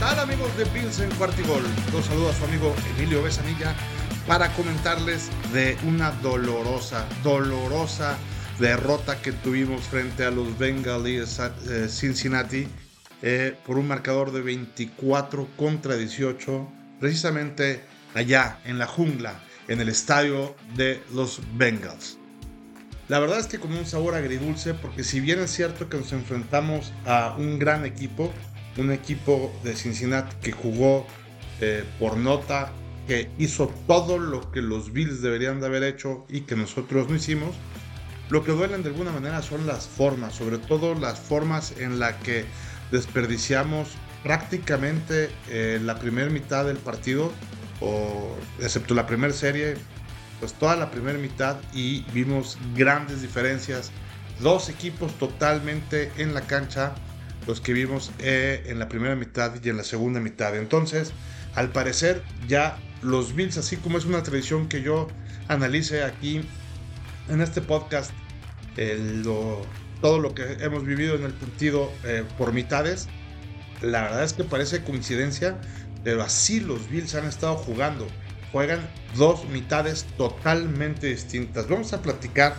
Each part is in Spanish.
tal amigos de Bills en Cuartigol? Los saluda su amigo Emilio Besanilla para comentarles de una dolorosa, dolorosa derrota que tuvimos frente a los Bengals de Cincinnati eh, por un marcador de 24 contra 18, precisamente allá en la jungla, en el estadio de los Bengals. La verdad es que con un sabor agridulce, porque si bien es cierto que nos enfrentamos a un gran equipo, un equipo de Cincinnati que jugó eh, por nota, que hizo todo lo que los Bills deberían de haber hecho y que nosotros no hicimos. Lo que duelen de alguna manera son las formas, sobre todo las formas en las que desperdiciamos prácticamente eh, la primera mitad del partido, o excepto la primera serie, pues toda la primera mitad y vimos grandes diferencias. Dos equipos totalmente en la cancha los que vimos eh, en la primera mitad y en la segunda mitad. Entonces, al parecer, ya los Bills, así como es una tradición que yo analice aquí en este podcast, todo lo que hemos vivido en el partido eh, por mitades, la verdad es que parece coincidencia, pero así los Bills han estado jugando. Juegan dos mitades totalmente distintas. Vamos a platicar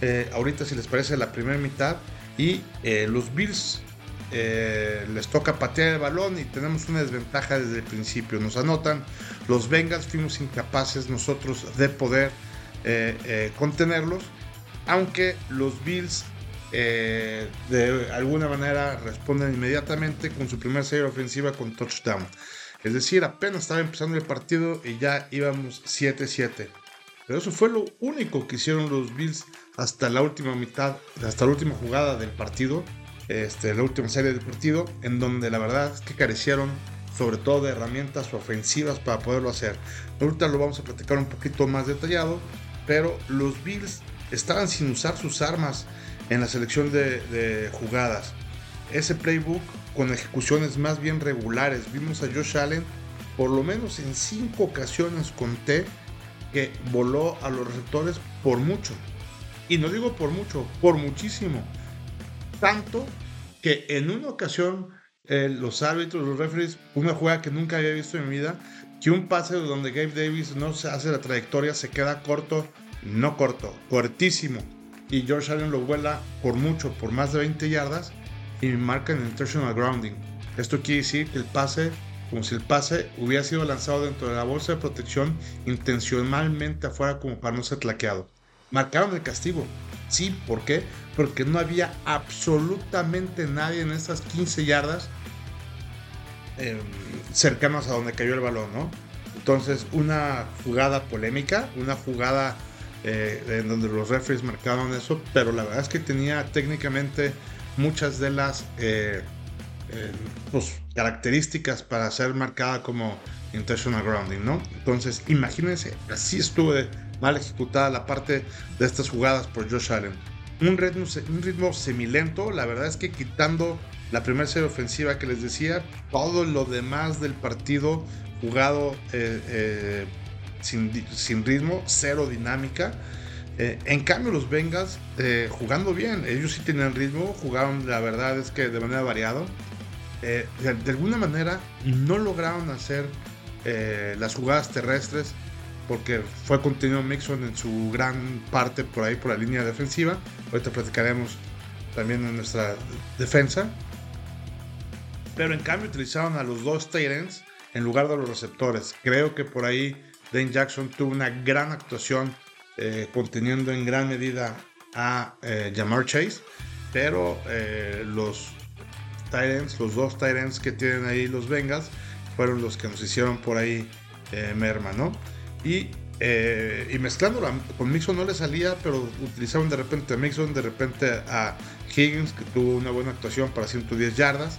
eh, ahorita, si les parece, la primera mitad. Y los Bills eh, les toca patear el balón y tenemos una desventaja desde el principio. Nos anotan, los Bengals fuimos incapaces nosotros de poder eh, eh, contenerlos, aunque los Bills de alguna manera responden inmediatamente con su primera serie ofensiva con touchdown. Es decir, apenas estaba empezando el partido y ya íbamos 7-7. Pero eso fue lo único que hicieron los Bills hasta la última mitad, hasta la última jugada del partido este, la última serie del partido, en donde la verdad es que carecieron sobre todo de herramientas ofensivas para poderlo hacer. Ahorita lo vamos a platicar un poquito más detallado, pero los Bills estaban sin usar sus armas en la selección de, jugadas. Ese playbook con ejecuciones más bien regulares. Vimos a Josh Allen por lo menos en cinco ocasiones conté que voló a los receptores por mucho. Y no digo por mucho, por muchísimo. Tanto que en una ocasión eh, los árbitros, los referees, una jugada que nunca había visto en mi vida, que un pase donde Gabe Davis no se hace la trayectoria, se queda corto, no corto, cortísimo. Y George Allen lo vuela por mucho, por más de 20 yardas, y marca en intentional grounding. Esto quiere decir que el pase, como si el pase hubiera sido lanzado dentro de la bolsa de protección intencionalmente afuera como para no ser tlaqueado. Marcaron el castigo. Sí, ¿por qué? Porque no había absolutamente nadie en esas 15 yardas eh, cercanos a donde cayó el balón, ¿no? Entonces, una jugada polémica, una jugada eh, en donde los referees marcaron eso, pero la verdad es que tenía técnicamente muchas de las eh, pues, características para ser marcada como intentional grounding, ¿no? Entonces, imagínense, así estuvo mal ejecutada la parte de estas jugadas por Josh Allen. Un ritmo, un ritmo semilento, la verdad es que quitando la primera serie ofensiva que les decía, todo lo demás del partido jugado eh, eh, sin, ritmo, cero dinámica. Eh, en cambio, los Bengals jugando bien, ellos sí tenían ritmo, jugaron, la verdad es que de manera variada. de, alguna manera no lograron hacer las jugadas terrestres porque fue contenido Mixon en su gran parte por ahí, por la línea defensiva. Ahorita platicaremos también en nuestra defensa. Pero en cambio utilizaron a los dos Tyrants en lugar de los receptores. Creo que por ahí Dane Jackson tuvo una gran actuación eh, conteniendo en gran medida a eh, Jamar Chase. Pero eh, los Tyrants, los dos Tyrants que tienen ahí los Bengals, fueron los que nos hicieron por ahí merma, ¿no? Y, eh, y mezclándola con Mixon no le salía, pero utilizaban de repente a Mixon, de repente a Higgins, que tuvo una buena actuación para 110 yardas.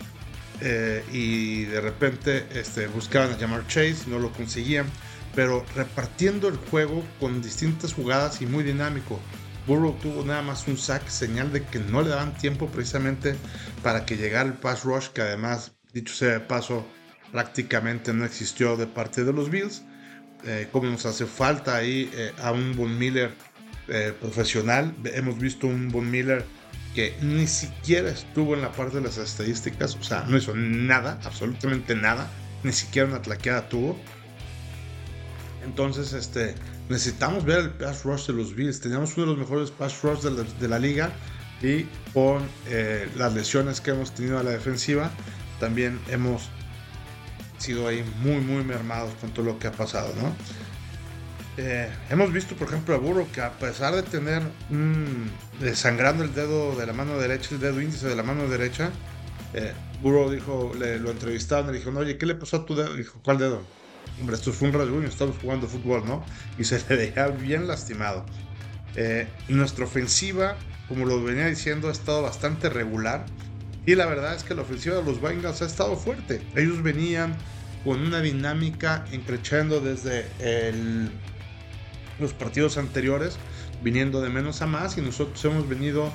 Eh, y de repente este, buscaban a llamar Chase, no lo conseguían, pero repartiendo el juego con distintas jugadas y muy dinámico. Burrow tuvo nada más un sack, señal de que no le daban tiempo precisamente para que llegara el pass rush, que además, dicho sea de paso, prácticamente no existió de parte de los Bills. Eh, como nos hace falta ahí eh, a un Von Miller eh, profesional. Hemos visto un Von Miller que que ni siquiera estuvo en la parte de las estadísticas, o sea, no hizo nada, absolutamente nada, ni siquiera una tlaqueada tuvo. Entonces, este, necesitamos ver el pass rush de los Bills. Teníamos uno de los mejores pass rush de la, liga y con eh, las lesiones que hemos tenido a la defensiva, también hemos sido ahí muy, muy mermados con todo lo que ha pasado, ¿no? Eh, hemos visto, por ejemplo, a Burro que a pesar de tener sangrando el dedo de la mano derecha, el dedo índice de la mano derecha, eh, Burro dijo, le, lo entrevistaron y le dijo, oye, ¿qué le pasó a tu dedo? Dijo, ¿cuál dedo? Hombre, esto fue un rasguño, estamos jugando fútbol, ¿no? Y se le veía bien lastimado. Eh, nuestra ofensiva, como lo venía diciendo, ha estado bastante regular. Y la verdad es que la ofensiva de los Bengals ha estado fuerte. Ellos venían con una dinámica encrechando desde los partidos anteriores, viniendo de menos a más y nosotros hemos venido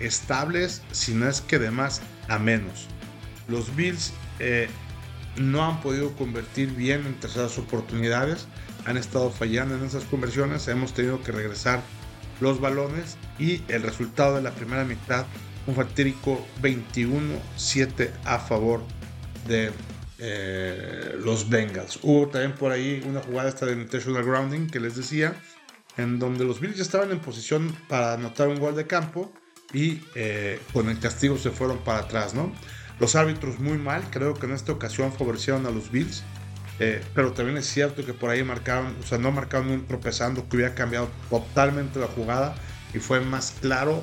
estables, si no es que de más a menos. Los Bills eh, no han podido convertir bien en terceras oportunidades, han estado fallando en esas conversiones, hemos tenido que regresar los balones y el resultado de la primera mitad, un fatídico 21-7 a favor de eh, los Bengals. Hubo también por ahí una jugada esta de intentional grounding que les decía, en donde los Bills estaban en posición para anotar un gol de campo y eh, con el castigo se fueron para atrás, ¿no? Los árbitros muy mal, creo que en esta ocasión favorecieron a los Bills, eh, pero también es cierto que por ahí marcaron, o sea, no marcaron un tropezando que hubiera cambiado totalmente la jugada y fue más claro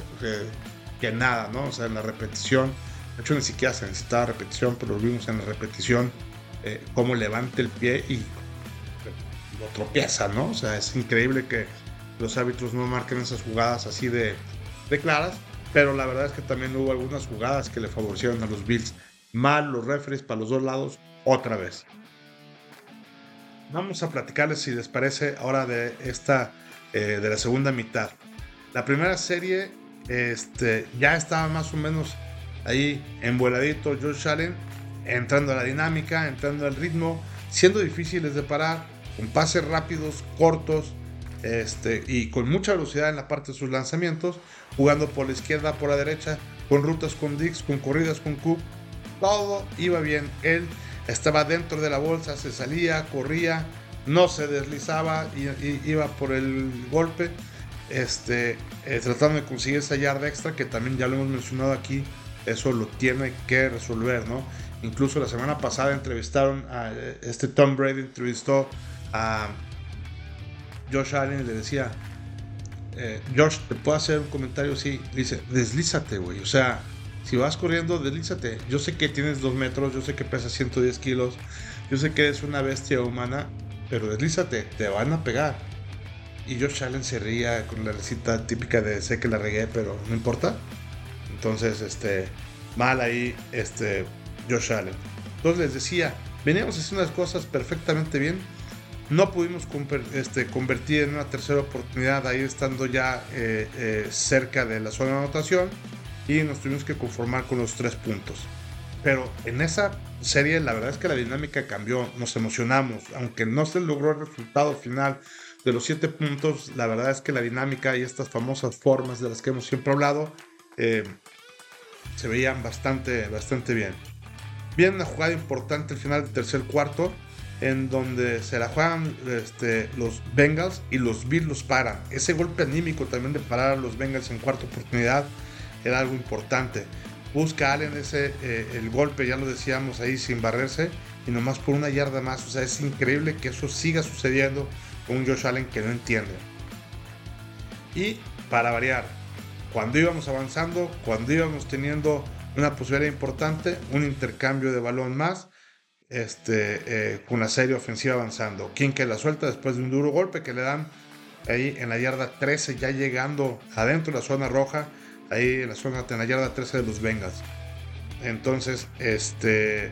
que nada, ¿no? O sea, en la repetición de hecho, ni siquiera se necesitaba repetición, pero lo vimos en la repetición, eh, cómo levanta el pie y lo tropieza, ¿no? O sea, es increíble que los árbitros no marquen esas jugadas así de, de claras, pero la verdad es que también hubo algunas jugadas que le favorecieron a los Bills. Mal los referees para los dos lados, otra vez. Vamos a platicarles, si les parece, ahora de esta, eh, de la segunda mitad. La primera serie este, ya estaba más o menos ahí envueladito Josh Allen, entrando a la dinámica, entrando al ritmo, siendo difíciles de parar, con pases rápidos, cortos, este, y con mucha velocidad en la parte de sus lanzamientos, jugando por la izquierda, por la derecha, con rutas con Dix, con corridas con Cook, todo iba bien. Él estaba dentro de la bolsa, se salía, corría, no se deslizaba y, iba por el golpe, este, eh, tratando de conseguir esa yarda extra que también ya lo hemos mencionado aquí eso lo tiene que resolver, ¿no? Incluso la semana pasada entrevistaron a este Tom Brady, entrevistó a Josh Allen y le decía, eh, Josh, ¿te puedo hacer un comentario? Sí, dice, deslízate, güey. O sea, si vas corriendo, deslízate. Yo sé que tienes dos metros, yo sé que pesas 110 kilos, yo sé que eres una bestia humana, pero deslízate, te van a pegar. Y Josh Allen se ría con la recita típica de sé que la regué, pero no importa. Entonces, este, mal ahí, este, Josh Allen. Entonces les decía, veníamos haciendo las cosas perfectamente bien. No pudimos este, convertir en una tercera oportunidad ahí estando ya eh, eh, cerca de la zona de anotación y nos tuvimos que conformar con los tres puntos. Pero en esa serie la verdad es que la dinámica cambió, nos emocionamos, aunque no se logró el resultado final de los siete puntos, la verdad es que la dinámica y estas famosas formas de las que hemos siempre hablado eh, se veían bastante, bastante bien. Viene una jugada importante al final del tercer cuarto, en donde se la juegan este, los Bengals y los Bills los paran. Ese golpe anímico también de parar a los Bengals en cuarta oportunidad era algo importante. Busca Allen ese, eh, el golpe, ya lo decíamos ahí, sin barrerse, y nomás por una yarda más. O sea, es increíble que eso siga sucediendo un Josh Allen que no entiende. Y para variar, cuando íbamos avanzando, cuando íbamos teniendo una posibilidad importante, un intercambio de balón más, este, eh, con la serie ofensiva avanzando. Quien que la suelta después de un duro golpe que le dan ahí en la yarda 13, ya llegando adentro de la zona roja, ahí en la zona en la yarda 13 de los Bengals. Entonces, este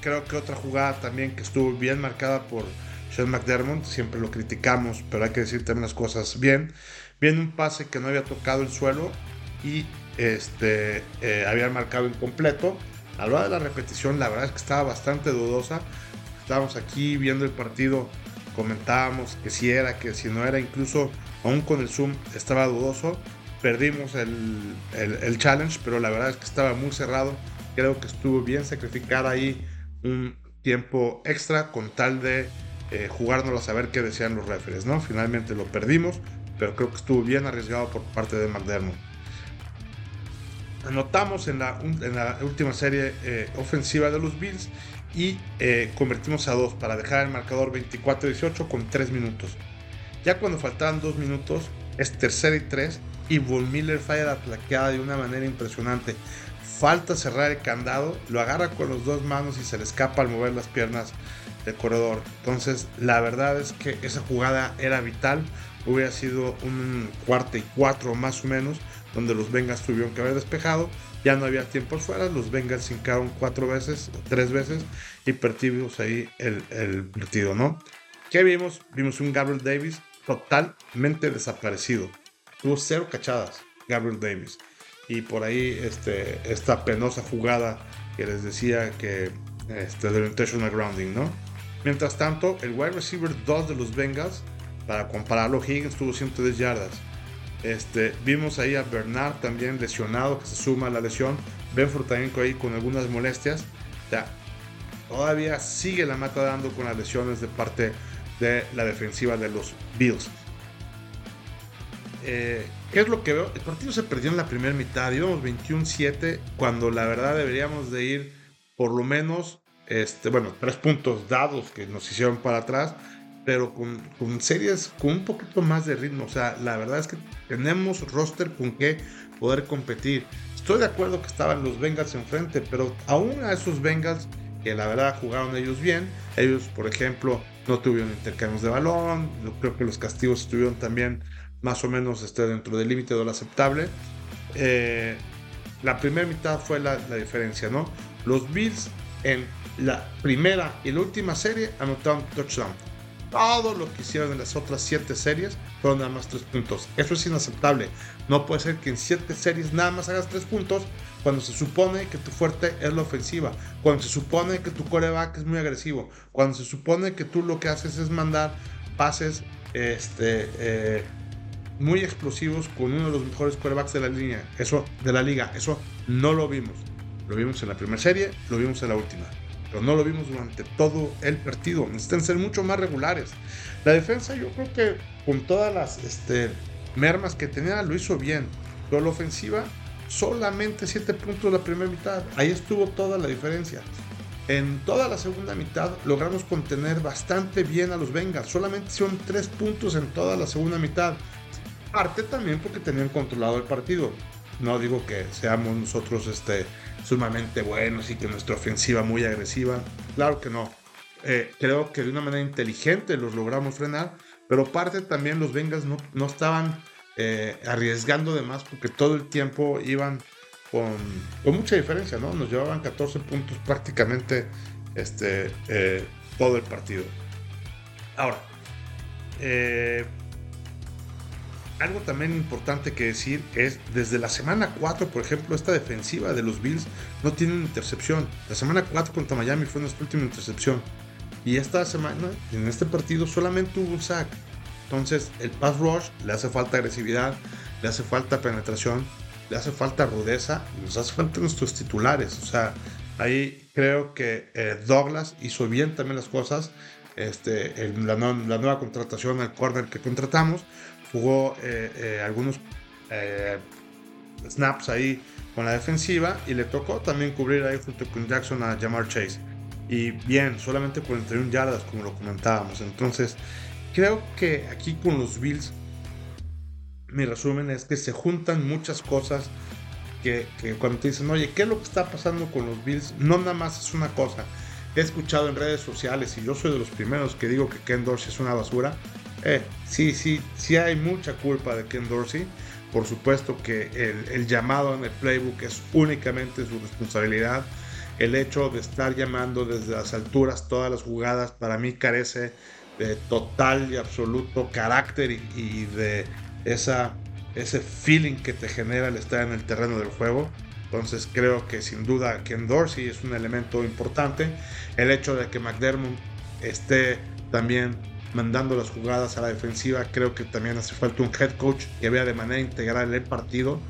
creo que otra jugada también que estuvo bien marcada por Sean McDermott, siempre lo criticamos, pero hay que decir también las cosas bien. Viene un pase que no había tocado el suelo y este, eh, había marcado incompleto. A la hora de la repetición, la verdad es que estaba bastante dudosa. Estábamos aquí viendo el partido, comentábamos que si era, que si no era, incluso aún con el zoom estaba dudoso. perdimos el, el, challenge, pero la verdad es que estaba muy cerrado. Creo que estuvo bien sacrificar ahí un tiempo extra con tal de eh, jugárnoslo a saber qué decían los referees, ¿no? Finalmente lo perdimos, pero creo que estuvo bien arriesgado por parte de McDermott. Anotamos en la, en la última serie eh, ofensiva de los Bills y eh, convertimos a dos para dejar el marcador 24-18 con 3 minutos. Ya cuando faltaban 2 minutos, es tercera y 3 y Von Miller falla la plaqueada de una manera impresionante. Falta cerrar el candado, lo agarra con las dos manos y se le escapa al mover las piernas del corredor. Entonces, la verdad es que esa jugada era vital. Hubiera sido un cuarto y cuatro más o menos, donde los Bengals tuvieron que haber despejado ya no había tiempo fuera, los Bengals hincaron cuatro veces, tres veces y perdimos ahí el, el partido, ¿no? ¿Qué vimos? Vimos un Gabriel Davis totalmente desaparecido. Tuvo cero cachadas, Gabriel Davis. Y por ahí este, esta penosa jugada que les decía que este, del intentional grounding, ¿no? Mientras tanto, el wide receiver 2 de los Bengals, para compararlo, Higgins tuvo 110 yardas. Este, vimos ahí a Bernard también lesionado, que se suma a la lesión. Benford también ahí con algunas molestias. Ya, todavía sigue la mata dando con las lesiones de parte de la defensiva de los Bills. Eh, ¿Qué es lo que veo? El partido se perdió en la primera mitad. Íbamos 21-7 cuando la verdad deberíamos de ir por lo menos, este, bueno, tres puntos dados que nos hicieron para atrás pero con, series con un poquito más de ritmo. O sea, la verdad es que tenemos roster con que poder competir. Estoy de acuerdo que estaban los Bengals enfrente, pero aún a esos Bengals, que la verdad jugaron ellos bien, ellos, por ejemplo, no tuvieron intercambios de balón, yo creo que los castigos estuvieron también más o menos este, dentro del límite de lo aceptable. Eh, la primera mitad fue la, la diferencia, ¿no? Los Bills en la primera y la última serie anotaron touchdown todo lo que hicieron en las otras siete series fueron nada más tres puntos. Eso es inaceptable. No puede ser que en siete series nada más hagas tres puntos cuando se supone que tu fuerte es la ofensiva, cuando se supone que tu coreback es muy agresivo, cuando se supone que tú lo que haces es mandar pases este, eh, muy explosivos con uno de los mejores corebacks de la línea, eso de la liga. Eso no lo vimos. Lo vimos en la primera serie, lo vimos en la última pero no lo vimos durante todo el partido. Necesitan ser mucho más regulares. La defensa, yo creo que con todas las este, mermas que tenía, lo hizo bien. Pero la ofensiva, solamente 7 puntos la primera mitad. Ahí estuvo toda la diferencia. En toda la segunda mitad logramos contener bastante bien a los Bengals. Solamente son 3 puntos en toda la segunda mitad. Parte también porque tenían controlado el partido. No digo que seamos nosotros este, sumamente buenos y que nuestra ofensiva muy agresiva. Claro que no. Eh, creo que de una manera inteligente los logramos frenar, pero parte también los Bengals no, no estaban eh, arriesgando de más porque todo el tiempo iban con, con, mucha diferencia, ¿no? Nos llevaban 14 puntos prácticamente este, eh, todo el partido. Ahora, algo también importante que decir es, desde la semana 4, por ejemplo, esta defensiva de los Bills no tiene una intercepción. La semana 4 contra Miami fue nuestra última intercepción. Y esta semana, en este partido, solamente hubo un sack. Entonces, el pass rush le hace falta agresividad, le hace falta penetración, le hace falta rudeza, nos hace falta nuestros titulares. O sea, ahí creo que eh, Douglas hizo bien también las cosas. Este, la, la, nueva contratación, el corner que contratamos, jugó eh, eh, algunos eh, snaps ahí con la defensiva y le tocó también cubrir ahí junto con Jackson a Jamar Chase. Y bien, solamente 41 yardas como lo comentábamos. Entonces, creo que aquí con los Bills, mi resumen es que se juntan muchas cosas que, que, cuando te dicen, oye, ¿qué es lo que está pasando con los Bills? No nada más es una cosa. He escuchado en redes sociales y yo soy de los primeros que digo que Ken Dorsey es una basura. Eh, sí, sí, sí hay mucha culpa de Ken Dorsey. Por supuesto que el, llamado en el playbook es únicamente su responsabilidad. El hecho de estar llamando desde las alturas todas las jugadas para mí carece de total y absoluto carácter y, de esa, ese feeling que te genera el estar en el terreno del juego. Entonces creo que sin duda Ken Dorsey es un elemento importante. El hecho de que McDermott esté también mandando las jugadas a la defensiva. Creo que también hace falta un head coach que vea de manera integral el partido.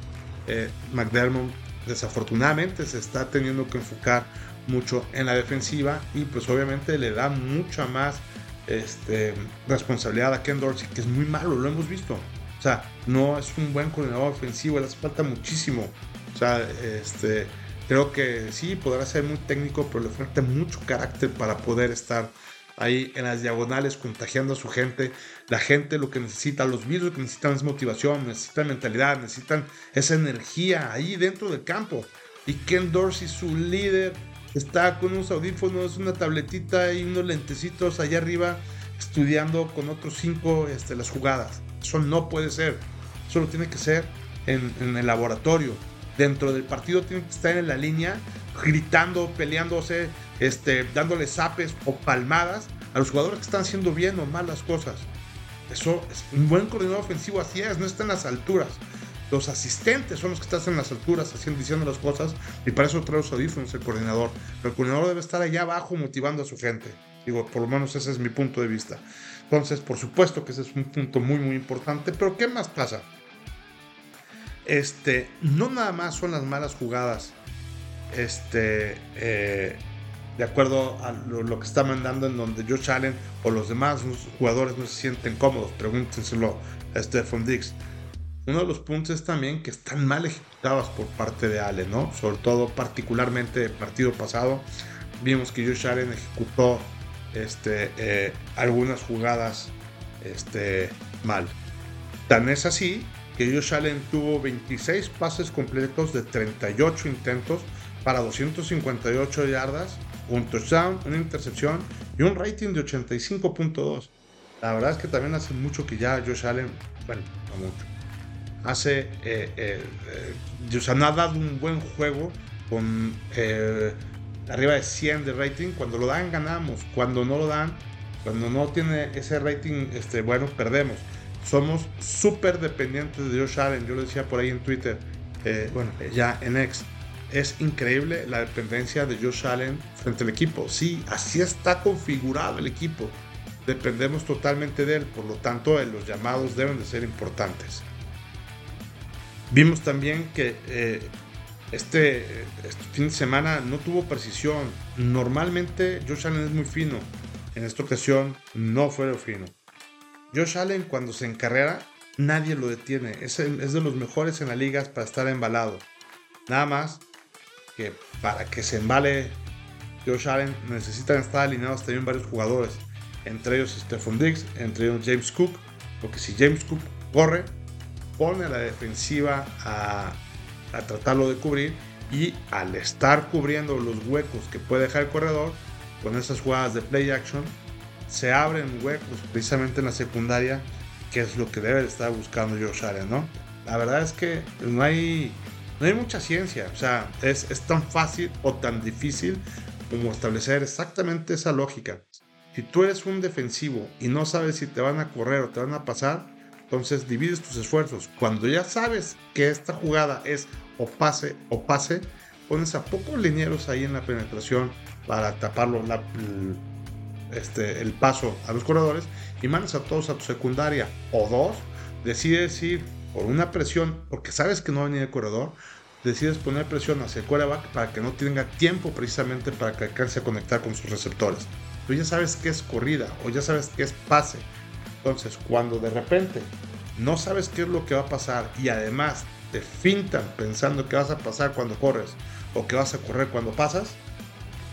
Eh, McDermott desafortunadamente se está teniendo que enfocar mucho en la defensiva y pues obviamente le da mucha más este, responsabilidad a Ken Dorsey, que es muy malo, lo hemos visto. O sea, no es un buen coordinador ofensivo, le hace falta muchísimo. O sea, este, creo que sí, podrá ser muy técnico, pero le falta mucho carácter para poder estar ahí en las diagonales contagiando a su gente. La gente lo que necesita, los virus que necesitan es motivación, necesitan mentalidad, necesitan esa energía ahí dentro del campo. Y Ken Dorsey, su líder, está con unos audífonos, una tabletita y unos lentecitos allá arriba estudiando con otros cinco este, las jugadas. Eso no puede ser. Eso lo tiene que ser en, en, el laboratorio. Dentro del partido tiene que estar en la línea, gritando, peleándose, este, dándole zapes o palmadas a los jugadores que están haciendo bien o mal las cosas. Eso es un buen coordinador ofensivo, así es, no está en las alturas. Los asistentes son los que están en las alturas haciendo, diciendo las cosas y para eso trae los audífonos el coordinador. El coordinador debe estar allá abajo motivando a su gente. Digo, por lo menos ese es mi punto de vista. Entonces, por supuesto que ese es un punto muy, muy importante. Pero ¿qué más pasa? Este, no nada más son las malas jugadas. Este, eh, de acuerdo a lo, que está mandando en donde Josh Allen o los demás jugadores no se sienten cómodos. Pregúntenselo a Stephon Diggs uno de los puntos es también que están mal ejecutados por parte de Allen, ¿no? Sobre todo, particularmente el partido pasado, vimos que Josh Allen ejecutó este, eh, algunas jugadas este, mal. Tan es así que Josh Allen tuvo 26 pases completos de 38 intentos para 258 yardas, un touchdown, una intercepción y un rating de 85.2. La verdad es que también hace mucho que ya Josh Allen, bueno, no mucho, hace, eh, eh, eh, o sea, no ha dado un buen juego con arriba de 100 de rating. Cuando lo dan, ganamos. Cuando no lo dan, cuando no tiene ese rating, este, bueno, perdemos. Somos súper dependientes de Josh Allen. Yo lo decía por ahí en Twitter, bueno, ya en X. Es increíble la dependencia de Josh Allen frente al equipo. Sí, así está configurado el equipo. Dependemos totalmente de él, por lo tanto los llamados deben de ser importantes. Vimos también que eh, este, este, fin de semana no tuvo precisión. Normalmente Josh Allen es muy fino. En esta ocasión no fue lo fino. Josh Allen cuando se encarrera nadie lo detiene. Es, es de los mejores en la liga para estar embalado. Nada más para que se embale Josh Allen necesitan estar alineados también varios jugadores. Entre ellos Stephon Diggs, entre ellos James Cook. Porque si James Cook corre, pone a la defensiva a, tratarlo de cubrir y al estar cubriendo los huecos que puede dejar el corredor con esas jugadas de play action se abren huecos precisamente en la secundaria que es lo que debe estar buscando Josh Allen, ¿no? La verdad es que no hay, no hay mucha ciencia, o sea, es, es tan fácil o tan difícil como establecer exactamente esa lógica. Si tú eres un defensivo y no sabes si te van a correr o te van a pasar, entonces divides tus esfuerzos. Cuando ya sabes que esta jugada es o pase o pase, pones a pocos linieros ahí en la penetración para taparlo este, el paso a los corredores y mandas a todos a tu secundaria. O dos, decides ir por una presión, porque sabes que no va a venir el corredor, decides poner presión hacia el quarterback para que no tenga tiempo precisamente para que alcance a conectar con sus receptores. Tú ya sabes que es corrida o ya sabes que es pase entonces, cuando de repente no sabes qué es lo que va a pasar y además te fintan pensando que vas a pasar cuando corres o que vas a correr cuando pasas,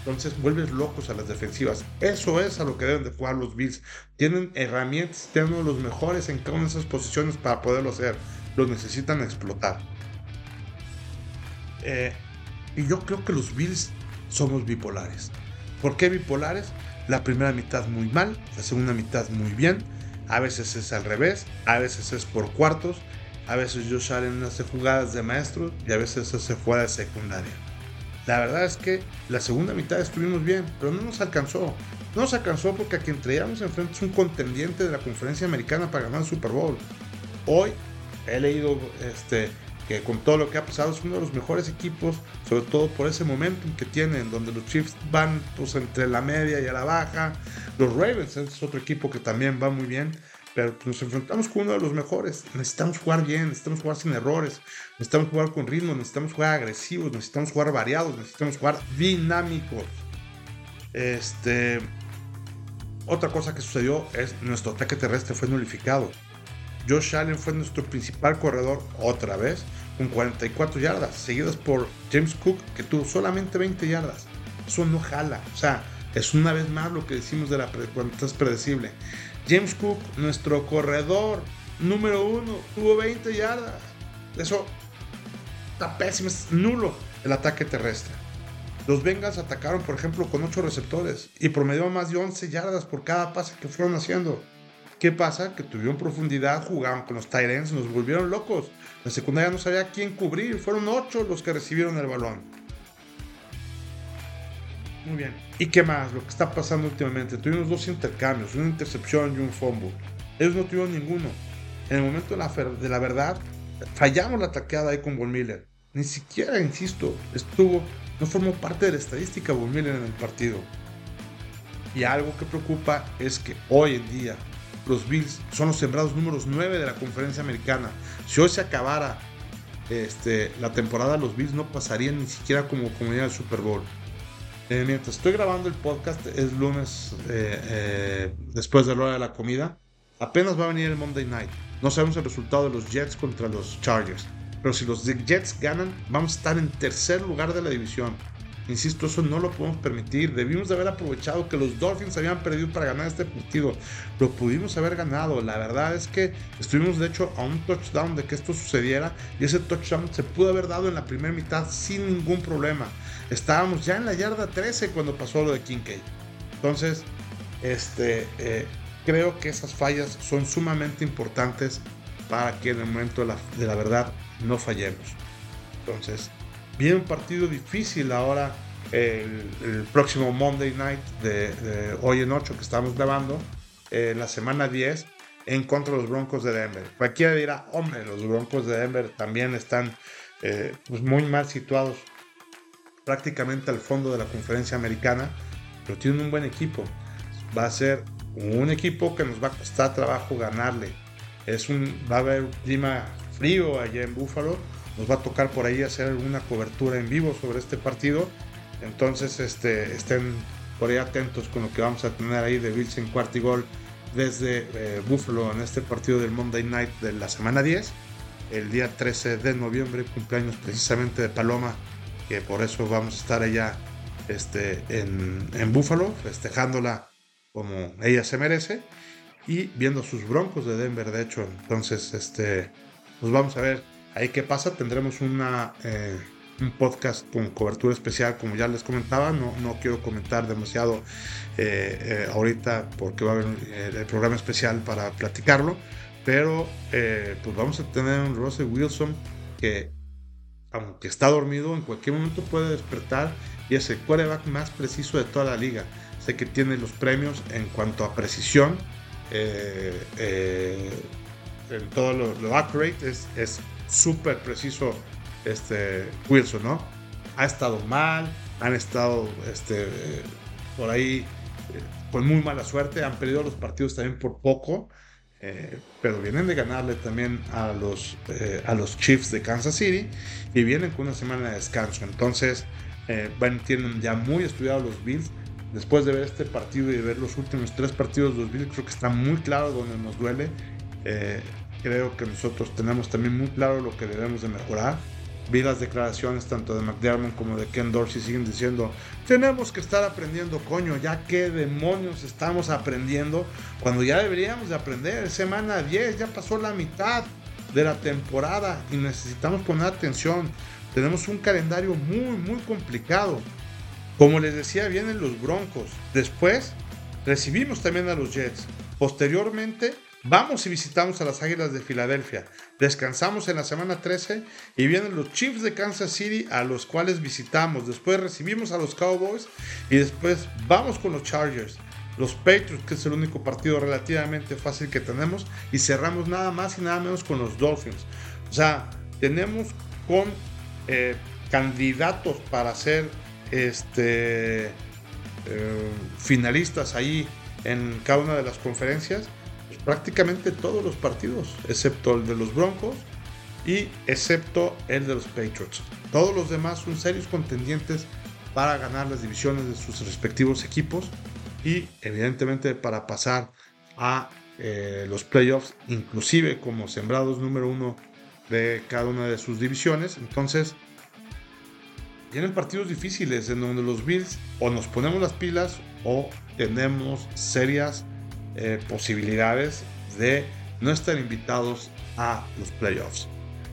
entonces vuelves locos a las defensivas. Eso es a lo que deben de jugar los Bills. Tienen herramientas, tienen los mejores en cada una de esas posiciones para poderlo hacer. Lo necesitan explotar. Eh, y yo creo que los Bills somos bipolares. ¿Por qué bipolares? La primera mitad muy mal, la segunda mitad muy bien a veces es al revés, a veces es por cuartos, a veces Josh Allen hace jugadas de maestro y a veces hace fuera de secundaria. La verdad es que la segunda mitad estuvimos bien, pero no nos alcanzó. No nos alcanzó porque a quien traíamos enfrente es un contendiente de la conferencia americana para ganar el Super Bowl. Hoy he leído este, que con todo lo que ha pasado es uno de los mejores equipos, sobre todo por ese momentum que tienen, donde los Chiefs van pues, entre la media y a la baja. Los Ravens es otro equipo que también va muy bien, pero nos enfrentamos con uno de los mejores. Necesitamos jugar bien, necesitamos jugar sin errores, necesitamos jugar con ritmo, necesitamos jugar agresivos, necesitamos jugar variados, necesitamos jugar dinámicos. Este, otra cosa que sucedió es nuestro ataque terrestre fue nulificado. Josh Allen fue nuestro principal corredor otra vez, con 44 yardas, seguidos por James Cook, que tuvo solamente 20 yardas. Eso no jala. O sea, es una vez más lo que decimos de la cuando es predecible. James Cook, nuestro corredor número uno, tuvo 20 yardas. Eso está pésimo, es nulo el ataque terrestre. Los Bengals atacaron, por ejemplo, con 8 receptores y promedió más de 11 yardas por cada pase que fueron haciendo. ¿Qué pasa? Que tuvieron profundidad, jugaban con los Tyrants, nos volvieron locos. La secundaria no sabía quién cubrir, fueron ocho los que recibieron el balón. Muy bien. ¿Y qué más? Lo que está pasando últimamente. Tuvimos dos intercambios, una intercepción y un fumble. Ellos no tuvieron ninguno. En el momento de la, de la verdad, fallamos la taqueada ahí con Von Miller. Ni siquiera, insisto, estuvo, no formó parte de la estadística Von Miller en el partido. Y algo que preocupa es que hoy en día los Bills son los sembrados números 9 de la conferencia americana. Si hoy se acabara este, la temporada, los Bills no pasarían ni siquiera como comunidad del Super Bowl. Eh, mientras estoy grabando el podcast, es lunes eh, eh, después de la hora de la comida. Apenas va a venir el Monday Night. No sabemos el resultado de los Jets contra los Chargers. Pero si los Jets ganan, vamos a estar en tercer lugar de la división. Insisto, eso no lo podemos permitir. Debimos de haber aprovechado que los Dolphins habían perdido para ganar este partido. Lo pudimos haber ganado. La verdad es que estuvimos de hecho a un touchdown de que esto sucediera y ese touchdown se pudo haber dado en la primera mitad sin ningún problema. Estábamos ya en la yarda 13 cuando pasó lo de Kincaid. Entonces, este, eh, creo que esas fallas son sumamente importantes para que en el momento de la, de la verdad no fallemos. Entonces, Viene un partido difícil ahora, el, próximo Monday Night de, hoy en 8 que estamos grabando, en la semana 10, en contra de los Broncos de Denver. Cualquiera dirá, hombre, los Broncos de Denver también están eh, pues muy mal situados, prácticamente al fondo de la conferencia americana, pero tienen un buen equipo. Va a ser un equipo que nos va a costar trabajo ganarle. Es un, va a haber clima frío allá en Buffalo nos va a tocar por ahí hacer alguna cobertura en vivo sobre este partido. Entonces este, estén por ahí atentos con lo que vamos a tener ahí de Bills en cuarto y gol desde eh, Buffalo en este partido del Monday Night de la semana 10. El día 13 de noviembre, cumpleaños precisamente de Paloma, que por eso vamos a estar allá este, en, en Buffalo, festejándola como ella se merece y viendo sus broncos de Denver, de hecho. Entonces, este, pues vamos a ver Ahí qué pasa, tendremos eh, un podcast con cobertura especial, como ya les comentaba. No, no quiero comentar demasiado eh, eh, ahorita porque va a haber el programa especial para platicarlo. Pero pues vamos a tener un Russell Wilson que, aunque está dormido, en cualquier momento puede despertar y es el quarterback más preciso de toda la liga. Sé que tiene los premios en cuanto a precisión. en todo lo, lo es súper preciso este, Wilson, ¿no? Ha estado mal, han estado este, por ahí eh, con muy mala suerte, han perdido los partidos también por poco, eh, pero vienen de ganarle también a los, eh, a los Chiefs de Kansas City y vienen con una semana de descanso. Entonces, van, tienen ya muy estudiados los Bills. Después de ver este partido y de ver los últimos tres partidos de los Bills, creo que está muy claro donde nos duele creo que nosotros tenemos también muy claro lo que debemos de mejorar. Vi las declaraciones tanto de McDermott como de Ken Dorsey siguen diciendo, tenemos que estar aprendiendo, coño, ya qué demonios estamos aprendiendo cuando ya deberíamos de aprender. Semana 10, ya pasó la mitad de la temporada y necesitamos poner atención. Tenemos un calendario muy, muy complicado. Como les decía, vienen los Broncos. Después recibimos también a los Jets. Posteriormente Vamos y visitamos a las Águilas de Filadelfia. Descansamos en la semana 13 y vienen los Chiefs de Kansas City a los cuales visitamos. Después recibimos a los Cowboys y después vamos con los Chargers. Los Patriots, que es el único partido relativamente fácil que tenemos. Y cerramos nada más y nada menos con los Dolphins. O sea, tenemos con eh, candidatos para ser este, eh, finalistas ahí en cada una de las conferencias, prácticamente todos los partidos, excepto el de los Broncos y excepto el de los Patriots. Todos los demás son serios contendientes para ganar las divisiones de sus respectivos equipos y evidentemente para pasar a eh, los playoffs, inclusive como sembrados número uno de cada una de sus divisiones. Entonces, tienen partidos difíciles en donde los Bills o nos ponemos las pilas o tenemos serias eh, posibilidades de no estar invitados a los playoffs.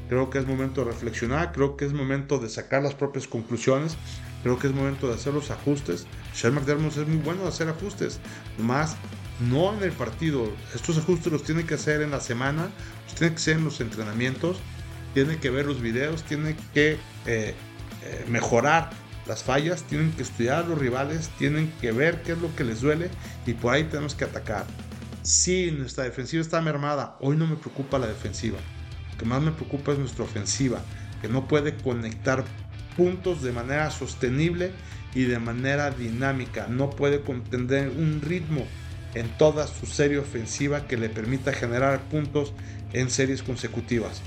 Creo que es momento de reflexionar, creo que es momento de sacar las propias conclusiones, creo que es momento de hacer los ajustes. Sean McDermott es muy bueno de hacer ajustes, más no en el partido. Estos ajustes los tiene que hacer en la semana, los tiene que hacer en los entrenamientos, tiene que ver los videos, tiene que eh, eh, mejorar las fallas, tienen que estudiar a los rivales, tienen que ver qué es lo que les duele y por ahí tenemos que atacar. Si nuestra defensiva está mermada, hoy no me preocupa la defensiva. Lo que más me preocupa es nuestra ofensiva, que no puede conectar puntos de manera sostenible y de manera dinámica. No puede contener un ritmo en toda su serie ofensiva que le permita generar puntos en series consecutivas.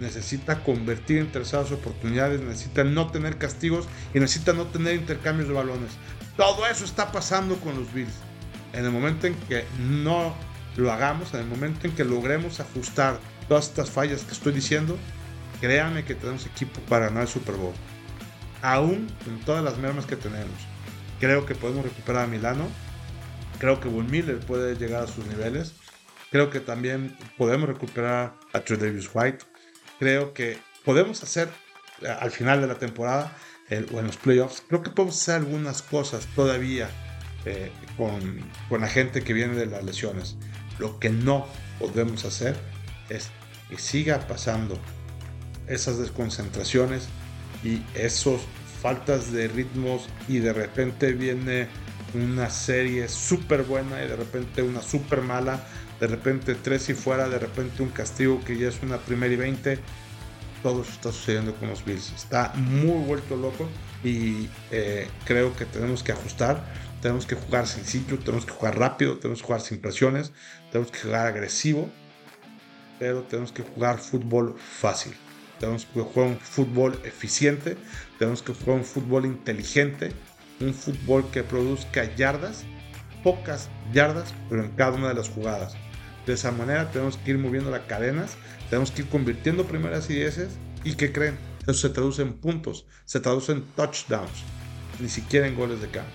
Necesita convertir en terceras oportunidades, necesita no tener castigos y necesita no tener intercambios de balones. Todo eso está pasando con los Bills. En el momento en que no lo hagamos, en el momento en que logremos ajustar todas estas fallas que estoy diciendo, créanme que tenemos equipo para ganar el Super Bowl. Aún con todas las mermas que tenemos. Creo que podemos recuperar a Milano Creo que Von Miller puede llegar a sus niveles. Creo que también podemos recuperar a Davis White. Creo que podemos hacer eh, al final de la temporada o en los playoffs, creo que podemos hacer algunas cosas todavía eh, con, con la gente que viene de las lesiones. Lo que no podemos hacer es que siga pasando esas desconcentraciones y esas faltas de ritmos y de repente viene una serie súper buena y de repente una súper mala, de repente tres y fuera, de repente un castigo que ya es una primera y veinte. Todo eso está sucediendo con los Bills. Está muy vuelto loco y eh, creo que tenemos que ajustar. Tenemos que jugar sencillo, tenemos que jugar rápido, tenemos que jugar sin presiones, tenemos que jugar agresivo, pero tenemos que jugar fútbol fácil. Tenemos que jugar un fútbol eficiente, tenemos que jugar un fútbol inteligente, un fútbol que produzca yardas, pocas yardas, pero en cada una de las jugadas. De esa manera tenemos que ir moviendo las cadenas, tenemos que ir convirtiendo primeras y dieces y que creen, eso se traduce en puntos, se traduce en touchdowns, ni siquiera en goles de campo.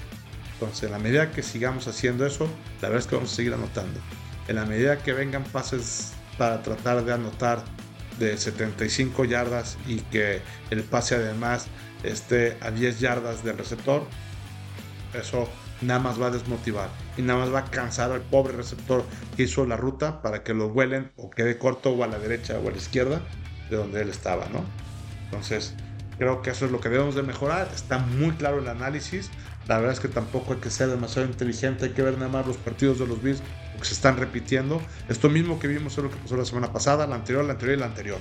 Entonces, en la medida que sigamos haciendo eso, la verdad es que vamos a seguir anotando. En la medida que vengan pases para tratar de anotar de 75 yardas y que el pase además esté a 10 yardas del receptor, eso nada más va a desmotivar y nada más va a cansar al pobre receptor que hizo la ruta para que lo vuelen o quede corto o a la derecha o a la izquierda de donde él estaba, ¿no? Entonces, creo que eso es lo que debemos de mejorar. Está muy claro el análisis. La verdad es que tampoco hay que ser demasiado inteligente, hay que ver nada más los partidos de los Bills que se están repitiendo. Esto mismo que vimos es lo que pasó la semana pasada, la anterior, la anterior y la anterior.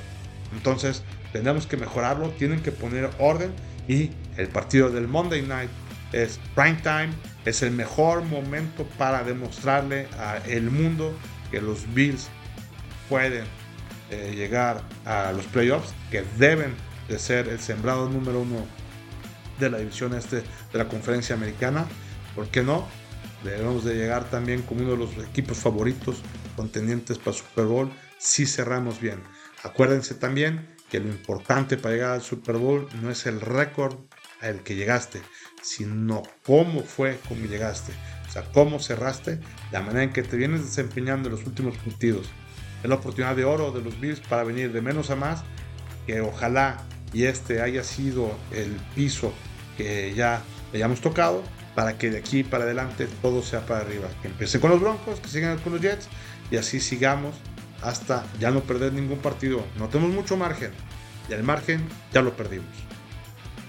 Entonces, tenemos que mejorarlo, tienen que poner orden y el partido del Monday Night es prime time, es el mejor momento para demostrarle al mundo que los Bills pueden eh, llegar a los playoffs, que deben de ser el sembrado número uno de la división este de la conferencia americana. ¿Por qué no? Debemos de llegar también como uno de los equipos favoritos contendientes para Super Bowl si cerramos bien. Acuérdense también que lo importante para llegar al Super Bowl no es el récord al que llegaste, sino cómo fue cómo llegaste. O sea, cómo cerraste, la manera en que te vienes desempeñando en los últimos partidos. Es la oportunidad de oro de los Bills para venir de menos a más, que ojalá y este haya sido el piso que ya hayamos tocado, para que de aquí para adelante todo sea para arriba. Que empiece con los Broncos, que sigan con los Jets, y así sigamos hasta ya no perder ningún partido. No tenemos mucho margen, y el margen ya lo perdimos.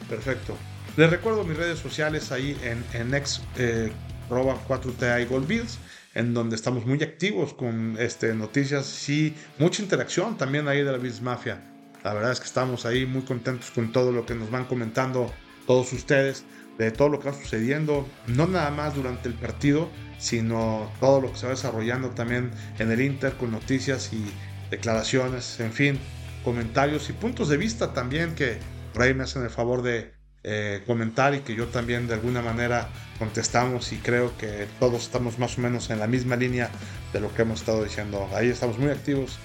Perfecto. Les recuerdo mis redes sociales ahí en, en ex 4TI eh, Gold Bills, en donde estamos muy activos con este, noticias y mucha interacción también ahí de la Bills Mafia. La verdad es que estamos ahí muy contentos con todo lo que nos van comentando todos ustedes, de todo lo que va sucediendo, no nada más durante el partido, sino todo lo que se va desarrollando también en el Inter con noticias y declaraciones, en fin, comentarios y puntos de vista también que por ahí me hacen el favor de eh, comentar y que yo también de alguna manera contestamos y creo que todos estamos más o menos en la misma línea de lo que hemos estado diciendo. Ahí estamos muy activos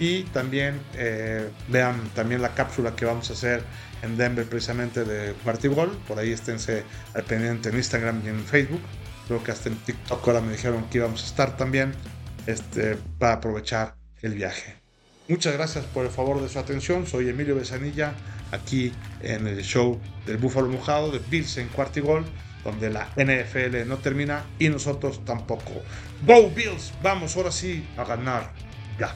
y también eh, vean también la cápsula que vamos a hacer en Denver precisamente de Gol. Por ahí esténse al pendiente en Instagram y en Facebook. Creo que hasta en TikTok ahora me dijeron que íbamos a estar también este, para aprovechar el viaje. Muchas gracias por el favor de su atención. Soy Emilio Besanilla, aquí en el show del Búfalo Mojado de Bills en Cuartigol, donde la NFL no termina y nosotros tampoco. Go Bills, vamos ahora sí a ganar. Ya.